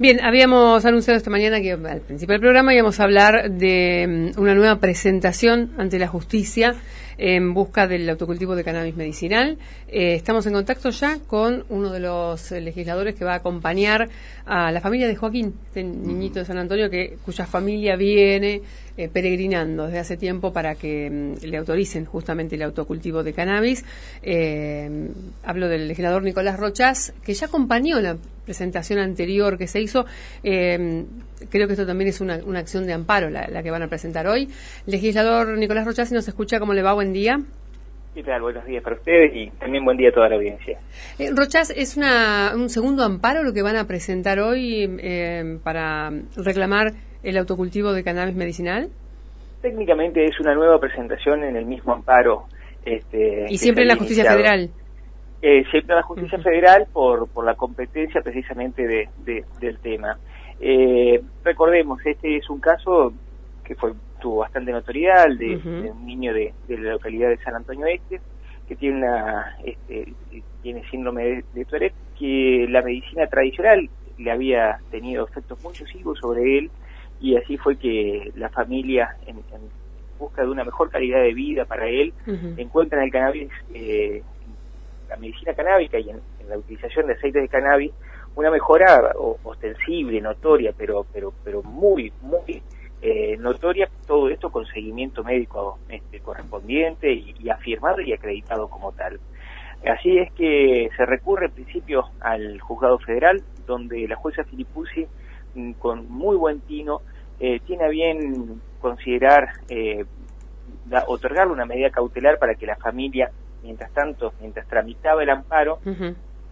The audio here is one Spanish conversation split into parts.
Bien, habíamos anunciado esta mañana que al principio del programa íbamos a hablar de mm, una nueva presentación ante la justicia en busca del autocultivo de cannabis medicinal. Eh, estamos en contacto ya con uno de los legisladores que va a acompañar a la familia de Joaquín, este niñito de San Antonio, que cuya familia viene eh, peregrinando desde hace tiempo para que mm, le autoricen justamente el autocultivo de cannabis. Eh, hablo del legislador Nicolás Rochas, que ya acompañó la presentación anterior que se hizo. creo que esto también es una, acción de amparo la, que van a presentar hoy. Legislador Nicolás Rochas, si nos escucha, ¿cómo le va? Buen día. ¿Qué tal? Buenos días para ustedes y también buen día a toda la audiencia. Eh, Rochas, ¿es una, un segundo amparo lo que van a presentar hoy eh, para reclamar el autocultivo de cannabis medicinal? Técnicamente es una nueva presentación en el mismo amparo. Este, ¿Y siempre en la justicia federal? Eh, siempre en la justicia federal por, por la competencia precisamente de, del tema. Eh, recordemos, este es un caso que fue tuvo bastante notoriedad, de, un niño de, la localidad de San Antonio Este, que tiene una este, tiene síndrome de, de, Tourette, que la medicina tradicional le había tenido efectos muy nocivos sobre él y así fue que la familia en, busca de una mejor calidad de vida para él encuentra en el cannabis eh, la medicina canábica y en, la utilización de aceites de cannabis una mejora ostensible, notoria, pero pero pero muy muy eh, notoria, todo esto con seguimiento médico este, correspondiente y, afirmado y acreditado como tal. Así es que se recurre en principio al juzgado federal, donde la jueza Filipuzzi, con muy buen tino, eh, tiene a bien considerar eh, otorgarle una medida cautelar para que la familia, mientras tanto, mientras tramitaba el amparo,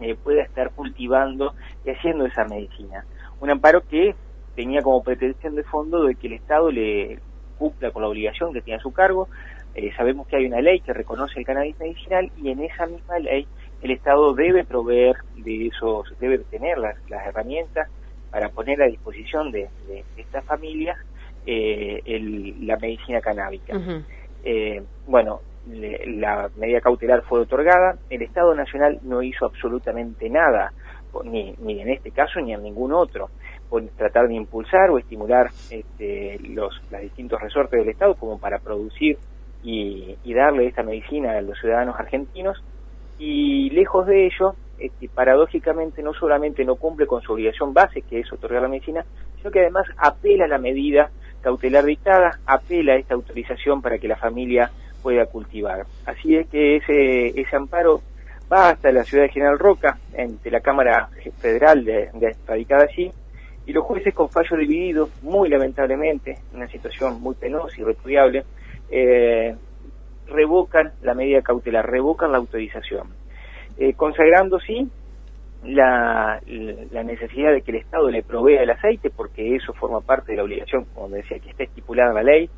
eh, pueda estar cultivando y haciendo esa medicina. Un amparo que tenía como pretensión de fondo de que el Estado le cumpla con la obligación que tiene a su cargo. Eh, sabemos que hay una ley que reconoce el cannabis medicinal y en esa misma ley el Estado debe proveer de esos, debe tener las, herramientas para poner a disposición de, estas familias eh, la medicina canábica. Eh, bueno, la medida cautelar fue otorgada, el Estado Nacional no hizo absolutamente nada, ni, ni en este caso ni en ningún otro tratar de impulsar o estimular este, los, distintos resortes del Estado como para producir y, darle esta medicina a los ciudadanos argentinos. Y lejos de ello, este, paradójicamente no solamente no cumple con su obligación base, que es otorgar la medicina, sino que además apela a la medida cautelar dictada, apela a esta autorización para que la familia pueda cultivar. Así es que ese, ese amparo va hasta la ciudad de General Roca, ante la Cámara Federal de, de, radicada allí, y los jueces con fallo dividido, muy lamentablemente, una situación muy penosa y repudiable, eh, revocan la medida cautelar, revocan la autorización, eh, consagrando sí la, la, necesidad de que el Estado le provea el aceite, porque eso forma parte de la obligación, como decía, que está estipulada en la ley,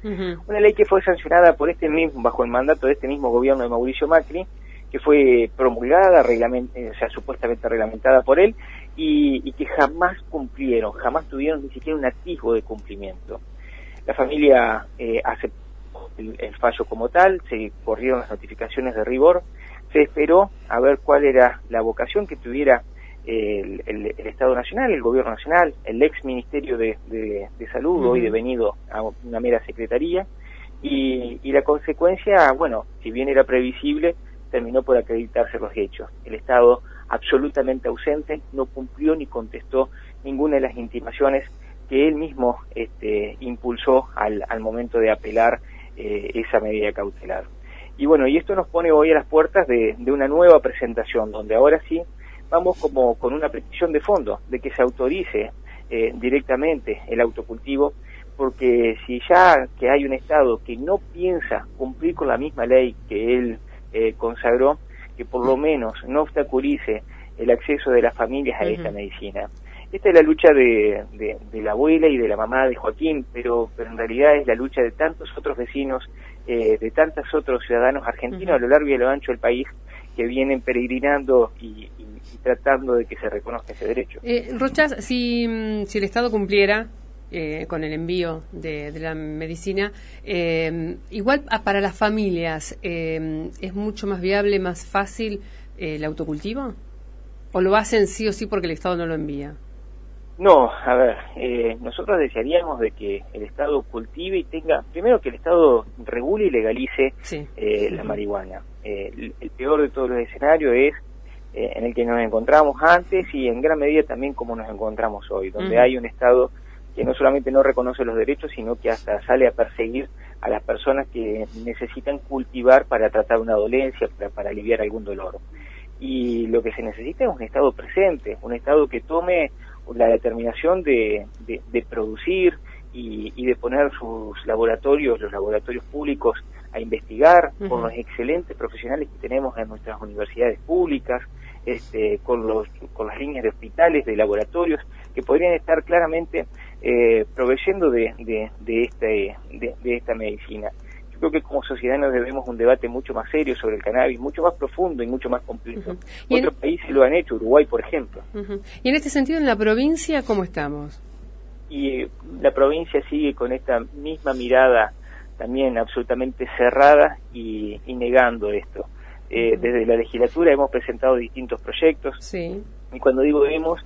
una ley que fue sancionada por este mismo, bajo el mandato de este mismo gobierno de Mauricio Macri, que fue promulgada, o sea, supuestamente reglamentada por él, y, que jamás cumplieron, jamás tuvieron ni siquiera un atisbo de cumplimiento. La familia eh, aceptó el, fallo como tal, se corrieron las notificaciones de rigor, se esperó a ver cuál era la vocación que tuviera el, Estado Nacional, el Gobierno Nacional, el ex Ministerio de, Salud, hoy devenido a una mera secretaría, y, y la consecuencia, bueno, si bien era previsible, terminó por acreditarse los hechos. El Estado absolutamente ausente, no cumplió ni contestó ninguna de las intimaciones que él mismo este, impulsó al, al, momento de apelar eh, esa medida cautelar. Y bueno, y esto nos pone hoy a las puertas de, de, una nueva presentación, donde ahora sí vamos como con una petición de fondo, de que se autorice eh, directamente el autocultivo, porque si ya que hay un Estado que no piensa cumplir con la misma ley que él eh, consagró, que por lo menos no obstaculice el acceso de las familias a esta medicina. Esta es la lucha de, de, la abuela y de la mamá de Joaquín, pero, pero en realidad es la lucha de tantos otros vecinos, eh, de tantos otros ciudadanos argentinos a lo largo y a lo ancho del país que vienen peregrinando y, tratando de que se reconozca ese derecho. Eh, Rochas, si, mm, si el Estado cumpliera eh, con el envío de, la medicina. Eh, igual para las familias, eh, ¿es mucho más viable, más fácil el autocultivo? ¿O lo hacen sí o sí porque el Estado no lo envía? No, a ver, eh, nosotros desearíamos de que el Estado cultive y tenga, primero que el Estado regule y legalice eh, la marihuana. Eh, el, peor de todos los escenarios es en el que nos encontramos antes y en gran medida también como nos encontramos hoy, donde hay un Estado que no solamente no reconoce los derechos, sino que hasta sale a perseguir a las personas que necesitan cultivar para tratar una dolencia, para, para aliviar algún dolor. Y lo que se necesita es un Estado presente, un Estado que tome la determinación de, de, producir y, y, de poner sus laboratorios, los laboratorios públicos, a investigar con los excelentes profesionales que tenemos en nuestras universidades públicas, este, con, los, con las líneas de hospitales, de laboratorios, que podrían estar claramente eh, proveyendo de, de, de, este, de esta medicina creo que como sociedad nos debemos un debate mucho más serio sobre el cannabis, mucho más profundo y mucho más complejo. Otros países lo han hecho, Uruguay, por ejemplo. Y en este sentido, en la provincia, ¿cómo estamos? Y eh, la provincia sigue con esta misma mirada también absolutamente cerrada y, negando esto. Eh, desde la legislatura hemos presentado distintos proyectos. Sí. Y cuando digo hemos,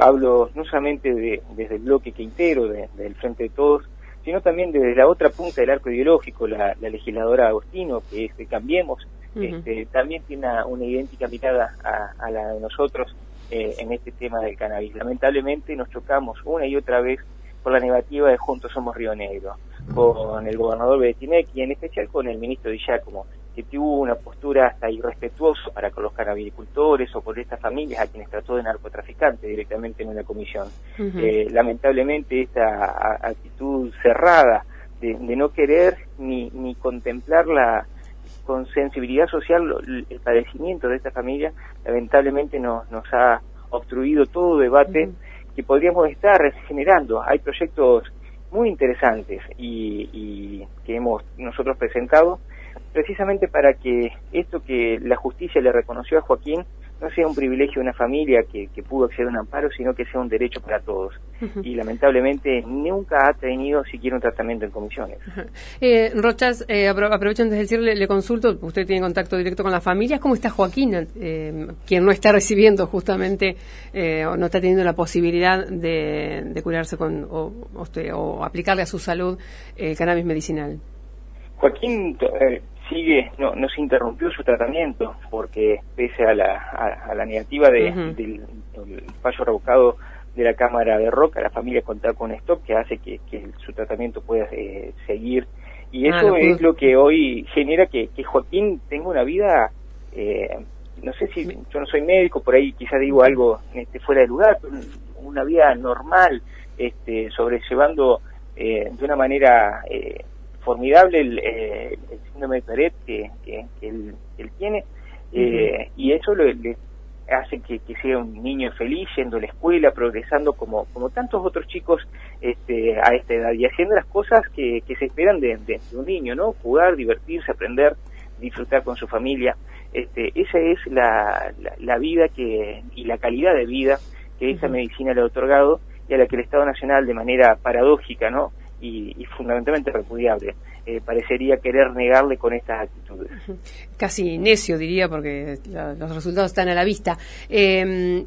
hablo no solamente de, desde el bloque Quintero, del Frente de Todos, sino también desde la otra punta del arco ideológico, la, legisladora Agostino, que es de Cambiemos, este, también tiene una, idéntica mirada a, la de nosotros eh, en este tema del cannabis. Lamentablemente nos chocamos una y otra vez por la negativa de Juntos Somos Río Negro, con el gobernador Betinec y en especial con el ministro Di Giacomo, que tuvo una postura hasta irrespetuosa para con los canabicultores o con estas familias a quienes trató de narcotraficantes directamente en una comisión. Eh, lamentablemente esta actitud cerrada de, no querer ni, ni contemplar la con sensibilidad social el padecimiento de esta familia lamentablemente nos, nos ha obstruido todo debate que podríamos estar generando. Hay proyectos muy interesantes y, y que hemos nosotros presentado precisamente para que esto que la justicia le reconoció a Joaquín no sea un privilegio de una familia que, pudo acceder a un amparo, sino que sea un derecho para todos. Y lamentablemente nunca ha tenido siquiera un tratamiento en comisiones. Eh, Rochas, eh, aprovecho antes de decirle, le consulto, usted tiene contacto directo con las familias, ¿cómo está Joaquín, eh, quien no está recibiendo justamente eh, o no está teniendo la posibilidad de, curarse con o, o aplicarle a su salud el cannabis medicinal? Joaquín sigue, no, no se interrumpió su tratamiento porque pese a la, a, la negativa de, del, fallo revocado de la Cámara de Roca, la familia contaba con stock que hace que, su tratamiento pueda eh, seguir. Y ah, eso es lo que hoy genera que, que Joaquín tenga una vida, eh, no sé si yo no soy médico, por ahí quizás digo algo este, fuera de lugar, pero una vida normal, este, sobrellevando eh, de una manera eh, formidable el, eh, el, síndrome de Peret que, que, él, tiene eh, y eso le hace que, sea un niño feliz yendo a la escuela, progresando como, como tantos otros chicos este, a esta edad y haciendo las cosas que, que se esperan de, de, un niño, ¿no? Jugar, divertirse, aprender, disfrutar con su familia. Este, esa es la, la, vida que, y la calidad de vida que esa medicina le ha otorgado y a la que el Estado Nacional de manera paradójica, ¿no? Y, fundamentalmente repudiable. Eh, parecería querer negarle con estas actitudes. Casi necio, diría, porque los resultados están a la vista. Eh,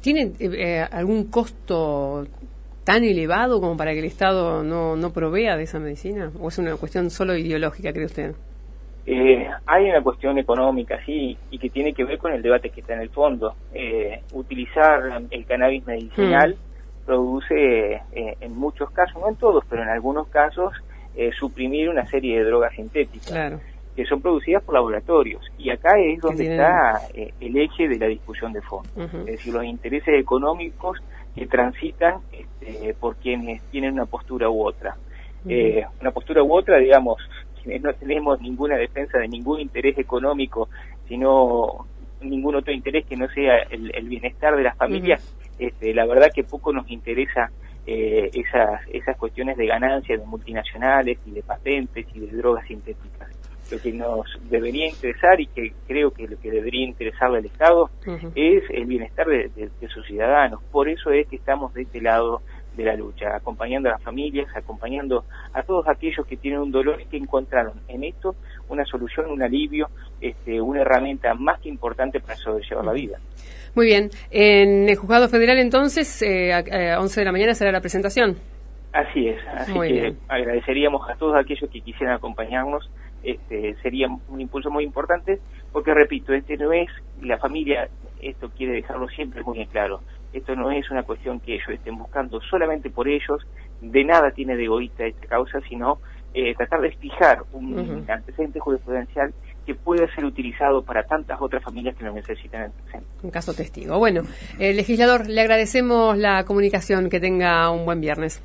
¿Tiene eh, algún costo tan elevado como para que el Estado no, no provea de esa medicina? ¿O es una cuestión solo ideológica, cree usted? Eh, hay una cuestión económica, sí, y que tiene que ver con el debate que está en el fondo. Eh, utilizar el cannabis medicinal mm produce eh, en muchos casos, no en todos, pero en algunos casos, eh, suprimir una serie de drogas sintéticas. que son producidas por laboratorios. Y acá es donde está eh, el eje de la discusión de fondo. Es decir, los intereses económicos que transitan este, por quienes tienen una postura u otra. una postura u otra, digamos, quienes no tenemos ninguna defensa de ningún interés económico, sino ningún otro interés que no sea el, bienestar de las familias, este, la verdad que poco nos interesa eh, esas, esas cuestiones de ganancias de multinacionales y de patentes y de drogas sintéticas. Lo que nos debería interesar y que creo que lo que debería interesarle al Estado es el bienestar de, sus ciudadanos. Por eso es que estamos de este lado de la lucha, acompañando a las familias, acompañando a todos aquellos que tienen un dolor y que encontraron en esto una solución, un alivio, este, una herramienta más que importante para sobrellevar la vida. Muy bien. En el juzgado federal, entonces, eh, a, 11 de la mañana será la presentación. Así es. Así que agradeceríamos a todos aquellos que quisieran acompañarnos. Este, sería un impulso muy importante, porque repito, este no es la familia, esto quiere dejarlo siempre muy en claro. Esto no es una cuestión que ellos estén buscando solamente por ellos, de nada tiene de egoísta esta causa, sino eh, tratar de fijar un antecedente jurisprudencial que pueda ser utilizado para tantas otras familias que lo necesitan. Un caso testigo. Bueno, el legislador, le agradecemos la comunicación, que tenga un buen viernes.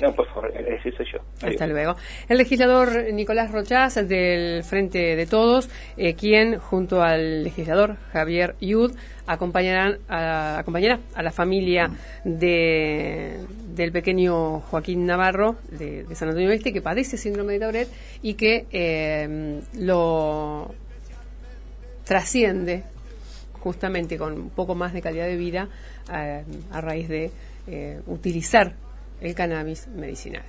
No, por favor, eso yo. Hasta luego. El legislador Nicolás Rochaz, del Frente de Todos, eh, quien, junto al legislador Javier Yud, acompañarán a, acompañará a la familia de, del pequeño Joaquín Navarro de, San Antonio Oeste, que padece síndrome de Tauret y que eh, lo trasciende justamente con un poco más de calidad de vida eh, a raíz de utilizar el cannabis medicinal.